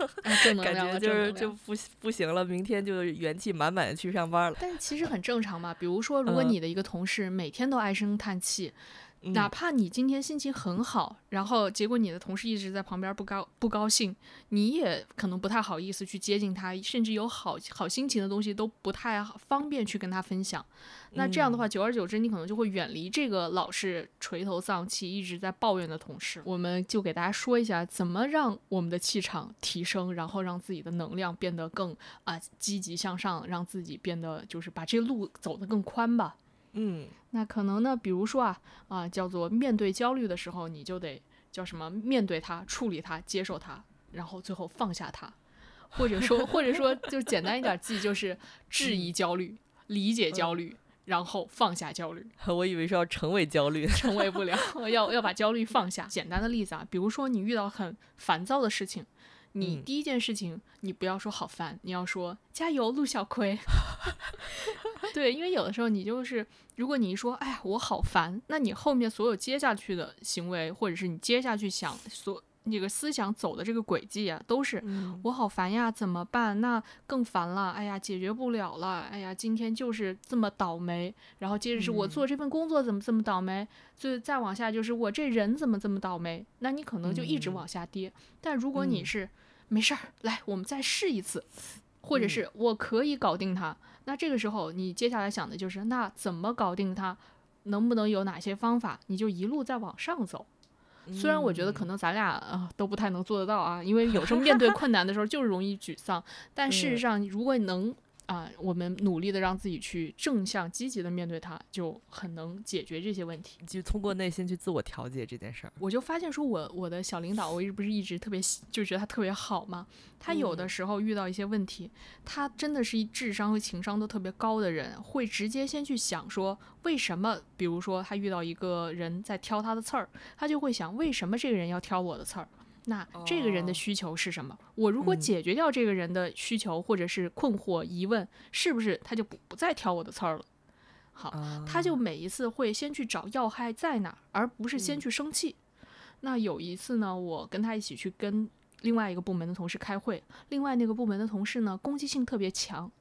B: 正 能
A: 量，感觉就是就不不行了，明天就元气满满的去上班了。
B: 但其实很正常嘛，比如说，如果你的一个同事每天都唉声叹气。哪怕你今天心情很好，然后结果你的同事一直在旁边不高不高兴，你也可能不太好意思去接近他，甚至有好好心情的东西都不太方便去跟他分享。那这样的话，久而久之，你可能就会远离这个老是垂头丧气、一直在抱怨的同事。我们就给大家说一下，怎么让我们的气场提升，然后让自己的能量变得更啊积极向上，让自己变得就是把这路走得更宽吧。
A: 嗯，
B: 那可能呢，比如说啊啊，叫做面对焦虑的时候，你就得叫什么？面对它，处理它，接受它，然后最后放下它，或者说 或者说就简单一点记，就是质疑焦虑，理解焦虑，然后放下焦虑。
A: 我以为是要成为焦虑，
B: 成为不了，要要把焦虑放下。简单的例子啊，比如说你遇到很烦躁的事情。你第一件事情，你不要说好烦，你要说加油，陆小葵。对，因为有的时候你就是，如果你一说，哎呀，我好烦，那你后面所有接下去的行为，或者是你接下去想所那个思想走的这个轨迹啊，都是我好烦呀，怎么办？那更烦了，哎呀，解决不了了，哎呀，今天就是这么倒霉。然后接着是我做这份工作怎么这么倒霉？就再往下就是我这人怎么这么倒霉？那你可能就一直往下跌。但如果你是没事儿，来，我们再试一次，或者是我可以搞定它。那这个时候，你接下来想的就是，那怎么搞定它？能不能有哪些方法？你就一路再往上走。虽然我觉得可能咱俩啊都不太能做得到啊，因为有时候面对 困难的时候就是容易沮丧。但事实上，如果能。啊，我们努力的让自己去正向积极的面对它，就很能解决这些问题。
A: 就通过内心去自我调节这件事儿，
B: 我就发现说，我我的小领导，我一直不是一直特别就觉得他特别好嘛。他有的时候遇到一些问题，他真的是一智商和情商都特别高的人，会直接先去想说，为什么？比如说他遇到一个人在挑他的刺儿，他就会想，为什么这个人要挑我的刺儿？那这个人的需求是什么？我如果解决掉这个人的需求，或者是困惑、疑问，是不是他就不不再挑我的刺儿了？好，他就每一次会先去找要害在哪，而不是先去生气。那有一次呢，我跟他一起去跟另外一个部门的同事开会，另外那个部门的同事呢攻击性特别强。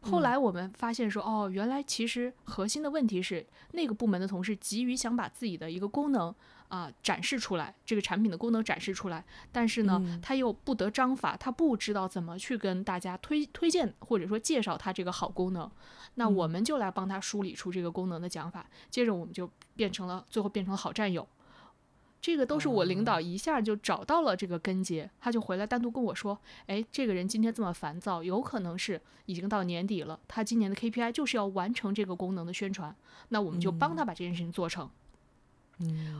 B: 后来我们发现说，哦，原来其实核心的问题是那个部门的同事急于想把自己的一个功能。啊，展示出来这个产品的功能展示出来，但是呢，他又不得章法，他不知道怎么去跟大家推推荐或者说介绍他这个好功能。那我们就来帮他梳理出这个功能的讲法，接着我们就变成了最后变成了好战友。这个都是我领导一下就找到了这个根结，他就回来单独跟我说：“哎，这个人今天这么烦躁，有可能是已经到年底了，他今年的 KPI 就是要完成这个功能的宣传，那我们就帮他把这件事情做成。”
A: 嗯，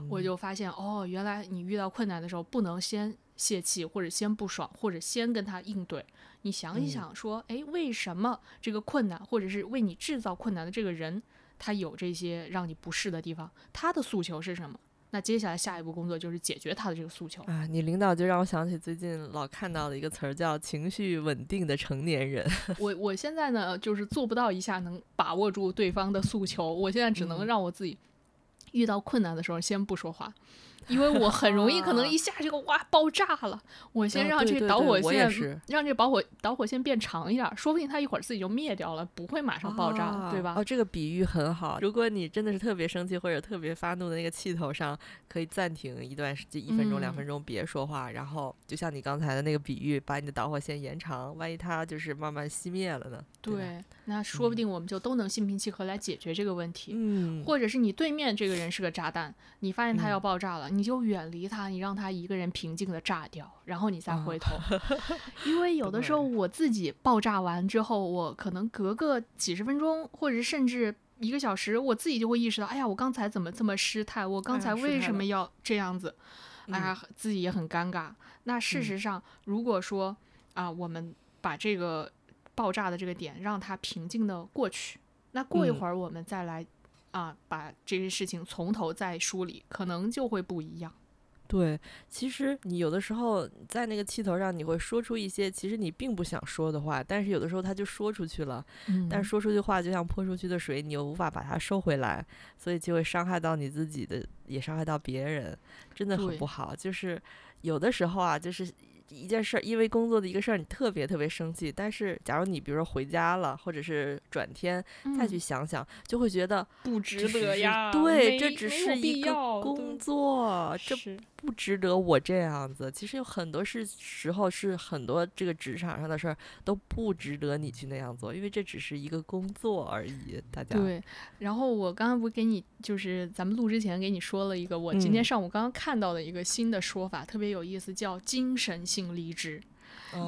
B: 我就发现哦，原来你遇到困难的时候，不能先泄气，或者先不爽，或者先跟他应对。你想一想，说，哎，为什么这个困难，或者是为你制造困难的这个人，他有这些让你不适的地方？他的诉求是什么？那接下来下一步工作就是解决他的这个诉求
A: 啊。你领导就让我想起最近老看到的一个词儿，叫情绪稳定的成年人。
B: 我我现在呢，就是做不到一下能把握住对方的诉求，我现在只能让我自己。遇到困难的时候，先不说话。因为我很容易可能 一下这个哇爆炸了，我先让这导火线让这导火导火线变长一点，说不定它一会儿自己就灭掉了，不会马上爆炸，对吧？
A: 哦，这个比喻很好。如果你真的是特别生气或者特别发怒的那个气头上，可以暂停一段时间，一分钟两分钟别说话，然后就像你刚才的那个比喻，把你的导火线延长，万一它就是慢慢熄灭了呢？
B: 对，那说不定我们就都能心平气和来解决这个问题。
A: 嗯，
B: 或者是你对面这个人是个炸弹，你发现他要爆炸了。你就远离他，你让他一个人平静的炸掉，然后你再回头。因为有的时候我自己爆炸完之后，我可能隔个几十分钟，或者甚至一个小时，我自己就会意识到，哎呀，我刚才怎么这么失态？我刚才为什么要这样子？哎呀，自己也很尴尬。那事实上，如果说啊，我们把这个爆炸的这个点让它平静的过去，那过一会儿我们再来。啊，把这些事情从头再梳理，可能就会不一样。
A: 对，其实你有的时候在那个气头上，你会说出一些其实你并不想说的话，但是有的时候他就说出去了。
B: 嗯，
A: 但说出去话就像泼出去的水，你又无法把它收回来，所以就会伤害到你自己的，也伤害到别人，真的很不好。就是有的时候啊，就是。一件事儿，因为工作的一个事儿，你特别特别生气。但是，假如你比如说回家了，或者是转天再去想想，就会觉得
B: 不值得呀。
A: 对，这只是一个工
B: 作，
A: 这不值得我这样子。其实有很多事时候是很多这个职场上的事儿都不值得你去那样做，因为这只是一个工作而已。大家
B: 对。然后我刚刚不给你，就是咱们录之前给你说了一个，我今天上午刚刚看到的一个新的说法，特别有意思，叫精神性。离职，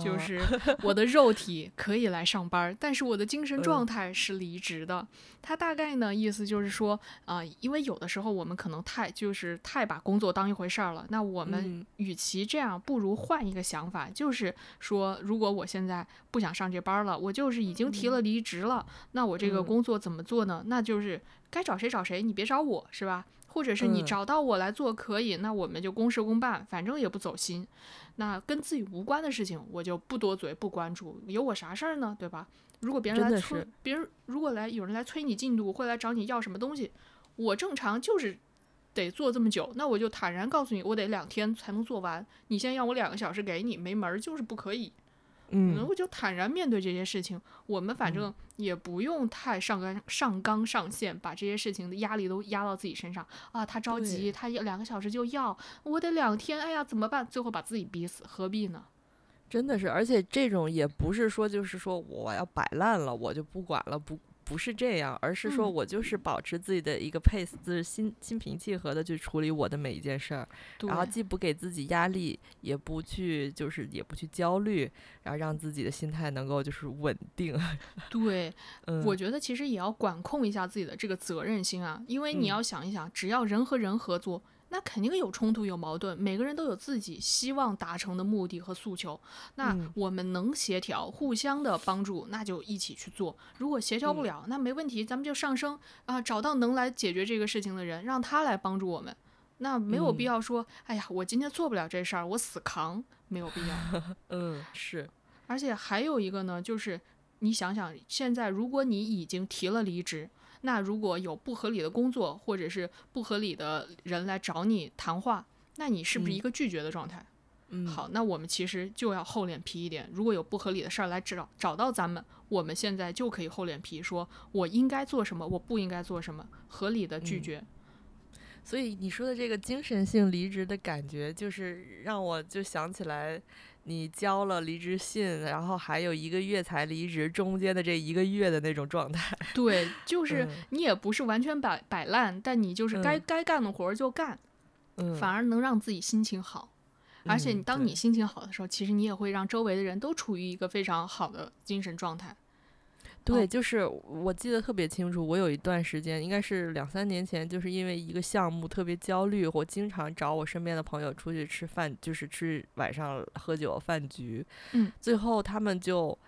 B: 就 是我的肉体可以来上班，但是我的精神状态是离职的。他大概呢意思就是说啊，因为有的时候我们可能太就是太把工作当一回事儿了。那我们与其这样，不如换一个想法，就是说，如果我现在不想上这班了，我就是已经提了离职了，那我这个工作怎么做呢？那就是该找谁找谁，你别找我是吧？或者是你找到我来做可以，那我们就公事公办，反正也不走心。那跟自己无关的事情，我就不多嘴，不关注。有我啥事儿呢？对吧？如果别人来催，别人如果来有人来催你进度，会来找你要什么东西，我正常就是得做这么久，那我就坦然告诉你，我得两天才能做完。你现在让我两个小时给你，没门儿，就是不可以。
A: 嗯，
B: 我就坦然面对这些事情。我们反正也不用太上纲上纲上线，把这些事情的压力都压到自己身上啊。他着急，他要两个小时就要，我得两天，哎呀，怎么办？最后把自己逼死，何必呢？
A: 真的是，而且这种也不是说就是说我要摆烂了，我就不管了，不。不是这样，而是说我就是保持自己的一个 pace，就是心心平气和的去处理我的每一件事儿，然后既不给自己压力，也不去就是也不去焦虑，然后让自己的心态能够就是稳定。
B: 对，我觉得其实也要管控一下自己的这个责任心啊，因为你要想一想，只要人和人合作。那肯定有冲突有矛盾，每个人都有自己希望达成的目的和诉求。那我们能协调，互相的帮助，那就一起去做。如果协调不了，那没问题，咱们就上升啊，找到能来解决这个事情的人，让他来帮助我们。那没有必要说，哎呀，我今天做不了这事儿，我死扛，没有必要。
A: 嗯，是。
B: 而且还有一个呢，就是你想想，现在如果你已经提了离职。那如果有不合理的工作，或者是不合理的人来找你谈话，那你是不是一个拒绝的状态？
A: 嗯，
B: 好，那我们其实就要厚脸皮一点。如果有不合理的事儿来找找到咱们，我们现在就可以厚脸皮，说我应该做什么，我不应该做什么，合理的拒绝。
A: 所以你说的这个精神性离职的感觉，就是让我就想起来。你交了离职信，然后还有一个月才离职，中间的这一个月的那种状态。
B: 对，就是你也不是完全摆摆烂，但你就是该该干的活儿就干，反而能让自己心情好。而且你当你心情好的时候，其实你也会让周围的人都处于一个非常好的精神状态。
A: 对，就是我记得特别清楚，我有一段时间，应该是两三年前，就是因为一个项目特别焦虑，我经常找我身边的朋友出去吃饭，就是去晚上喝酒饭局，
B: 嗯，
A: 最后他们就。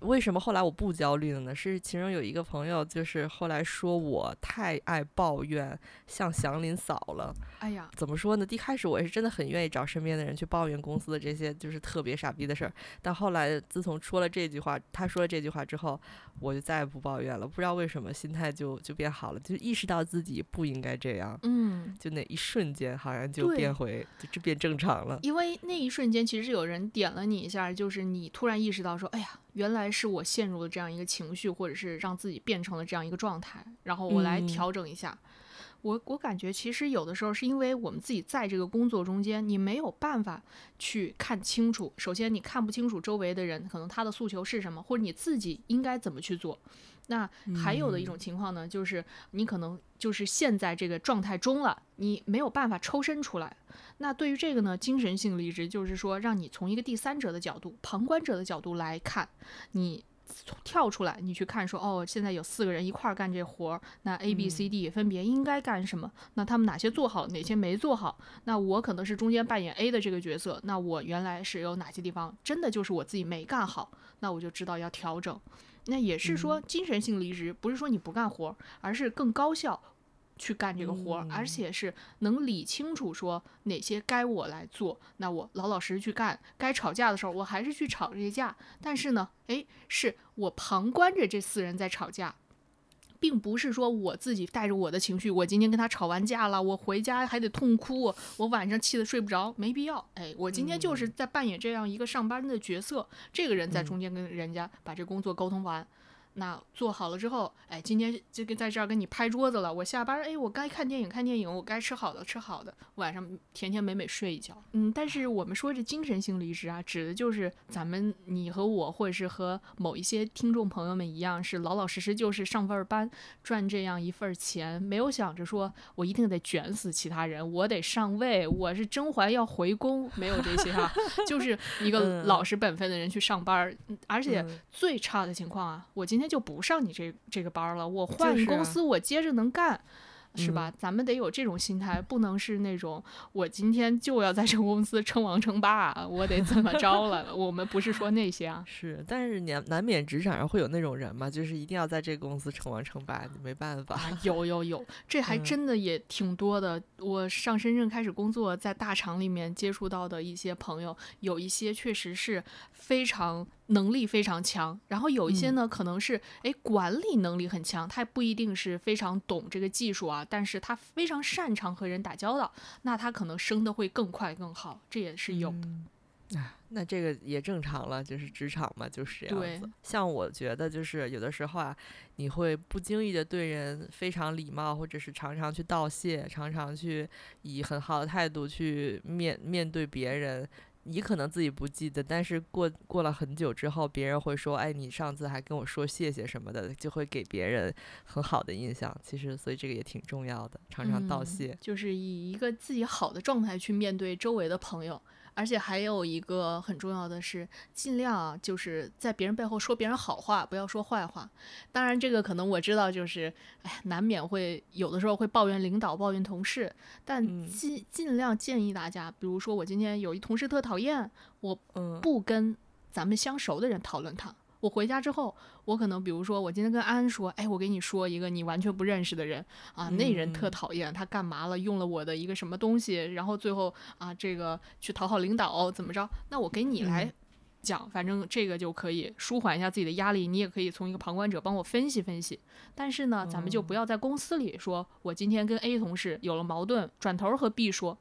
A: 为什么后来我不焦虑了呢？是其中有一个朋友，就是后来说我太爱抱怨，像祥林嫂了。
B: 哎呀，
A: 怎么说呢？一开始我也是真的很愿意找身边的人去抱怨公司的这些就是特别傻逼的事儿。但后来自从说了这句话，他说了这句话之后，我就再也不抱怨了。不知道为什么，心态就就变好了，就意识到自己不应该这样。
B: 嗯，
A: 就那一瞬间，好像就变回就这变正常了。
B: 因为那一瞬间，其实有人点了你一下，就是你突然意识到说，哎呀。原来是我陷入了这样一个情绪，或者是让自己变成了这样一个状态，然后我来调整一下。我我感觉其实有的时候是因为我们自己在这个工作中间，你没有办法去看清楚。首先，你看不清楚周围的人可能他的诉求是什么，或者你自己应该怎么去做。那还有的一种情况呢，就是你可能就是陷在这个状态中了，你没有办法抽身出来。那对于这个呢，精神性离职就是说，让你从一个第三者的角度、旁观者的角度来看，你跳出来，你去看说，哦，现在有四个人一块儿干这活儿，那 A、B、C、D 分别应该干什么？那他们哪些做好，哪些没做好？那我可能是中间扮演 A 的这个角色，那我原来是有哪些地方真的就是我自己没干好，那我就知道要调整。那也是说，精神性离职不是说你不干活，而是更高效。去干这个活儿，而且是能理清楚说哪些该我来做，那我老老实实去干。该吵架的时候，我还是去吵这些架。但是呢，诶，是我旁观着这四人在吵架。并不是说我自己带着我的情绪，我今天跟他吵完架了，我回家还得痛哭，我晚上气得睡不着，没必要。哎，我今天就是在扮演这样一个上班的角色，这个人在中间跟人家把这工作沟通完。那做好了之后，哎，今天就跟在这儿跟你拍桌子了。我下班，哎，我该看电影看电影，我该吃好的吃好的，晚上甜甜美美睡一觉。嗯，但是我们说这精神性离职啊，指的就是咱们你和我，或者是和某一些听众朋友们一样，是老老实实就是上份班赚这样一份钱，没有想着说我一定得卷死其他人，我得上位，我是甄嬛要回宫，没有这些哈，就是一个老实本分的人去上班。而且最差的情况啊，我今今天就不上你这这个班了，我换公司，我接着能干。是吧？咱们得有这种心态，不能是那种我今天就要在这个公司称王称霸，我得怎么着了？我们不是说那些啊。
A: 是，但是难难免职场上会有那种人嘛，就是一定要在这个公司称王称霸，没办法。
B: 有有有，这还真的也挺多的。我上深圳开始工作，在大厂里面接触到的一些朋友，有一些确实是非常能力非常强，然后有一些呢，可能是哎管理能力很强，他不一定是非常懂这个技术啊。但是他非常擅长和人打交道，那他可能升的会更快更好，这也是有
A: 的。啊，那这个也正常了，就是职场嘛，就是这样子。像我觉得，就是有的时候啊，你会不经意的对人非常礼貌，或者是常常去道谢，常常去以很好的态度去面面对别人。你可能自己不记得，但是过过了很久之后，别人会说：“哎，你上次还跟我说谢谢什么的，就会给别人很好的印象。”其实，所以这个也挺重要的，常常道谢，
B: 就是以一个自己好的状态去面对周围的朋友。而且还有一个很重要的是，尽量啊，就是在别人背后说别人好话，不要说坏话。当然，这个可能我知道，就是哎，难免会有的时候会抱怨领导、抱怨同事，但尽尽量建议大家，比如说我今天有一同事特讨厌，我不跟咱们相熟的人讨论他。我回家之后，我可能比如说，我今天跟安安说，哎，我给你说一个你完全不认识的人啊，那人特讨厌，他干嘛了？用了我的一个什么东西，然后最后啊，这个去讨好领导怎么着？那我给你来讲，反正这个就可以舒缓一下自己的压力，你也可以从一个旁观者帮我分析分析。但是呢，咱们就不要在公司里说，我今天跟 A 同事有了矛盾，转头和 B 说。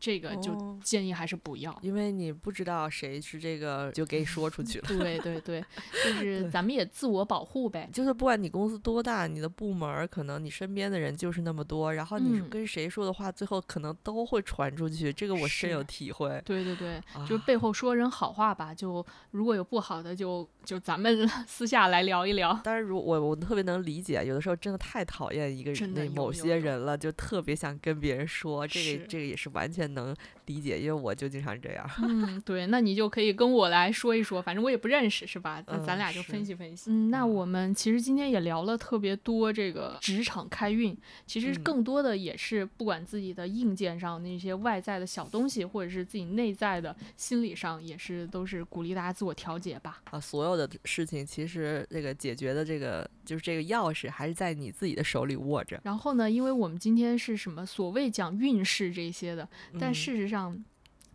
B: 这个就建议还是不要，
A: 因为你不知道谁是这个，就给说出去了。
B: 对对对，就是咱们也自我保护呗。
A: 就是不管你公司多大，你的部门可能你身边的人就是那么多，然后你跟谁说的话，最后可能都会传出去。这个我深有体会。
B: 对对对，就是背后说人好话吧。就如果有不好的，就就咱们 私下来聊一聊。
A: 但是如我我特别能理解，有的时候真的太讨厌一个人那某些人了，就特别想跟别人说。这个这个也是完全。能理解，因为我就经常这样。
B: 嗯，对，那你就可以跟我来说一说，反正我也不认识，是吧？那咱俩就分析分析。嗯，那我们其实今天也聊了特别多这个职场开运，其实更多的也是不管自己的硬件上那些外在的小东西，或者是自己内在的心理上，也是都是鼓励大家自我调节吧。
A: 啊，所有的事情其实这个解决的这个就是这个钥匙还是在你自己的手里握着。
B: 然后呢，因为我们今天是什么所谓讲运势这些的。但事实上，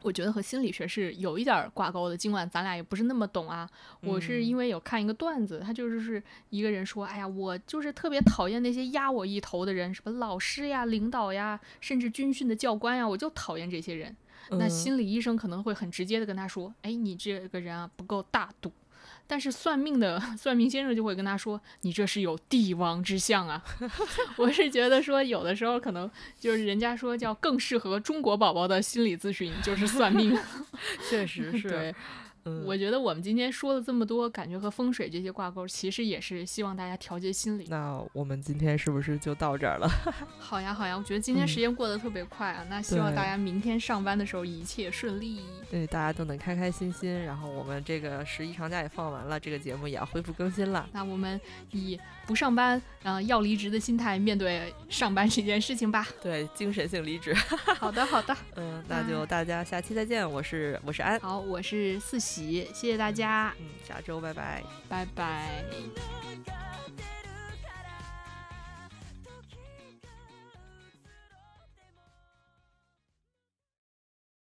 B: 我觉得和心理学是有一点挂钩的。尽管咱俩也不是那么懂啊，我是因为有看一个段子，他就是是一个人说：“哎呀，我就是特别讨厌那些压我一头的人，什么老师呀、领导呀，甚至军训的教官呀，我就讨厌这些人。”那心理医生可能会很直接的跟他说：“哎，你这个人啊，不够大度。”但是算命的 算命先生就会跟他说：“你这是有帝王之相啊！” 我是觉得说，有的时候可能就是人家说叫更适合中国宝宝的心理咨询，就是算命。
A: 确实是。
B: 对。我觉得我们今天说了这么多，感觉和风水这些挂钩，其实也是希望大家调节心理。
A: 那我们今天是不是就到这儿了？
B: 好呀，好呀，我觉得今天时间过得特别快啊。那希望大家明天上班的时候一切顺利。
A: 对，大家都能开开心心。然后我们这个十一长假也放完了，这个节目也要恢复更新了。
B: 那我们以不上班，呃，要离职的心态面对上班这件事情吧。
A: 对，精神性离职。
B: 好的，好的。
A: 嗯，那就大家下期再见。我是我是安。
B: 好，我是四喜。谢谢大家，
A: 嗯，下周拜拜，
B: 拜拜。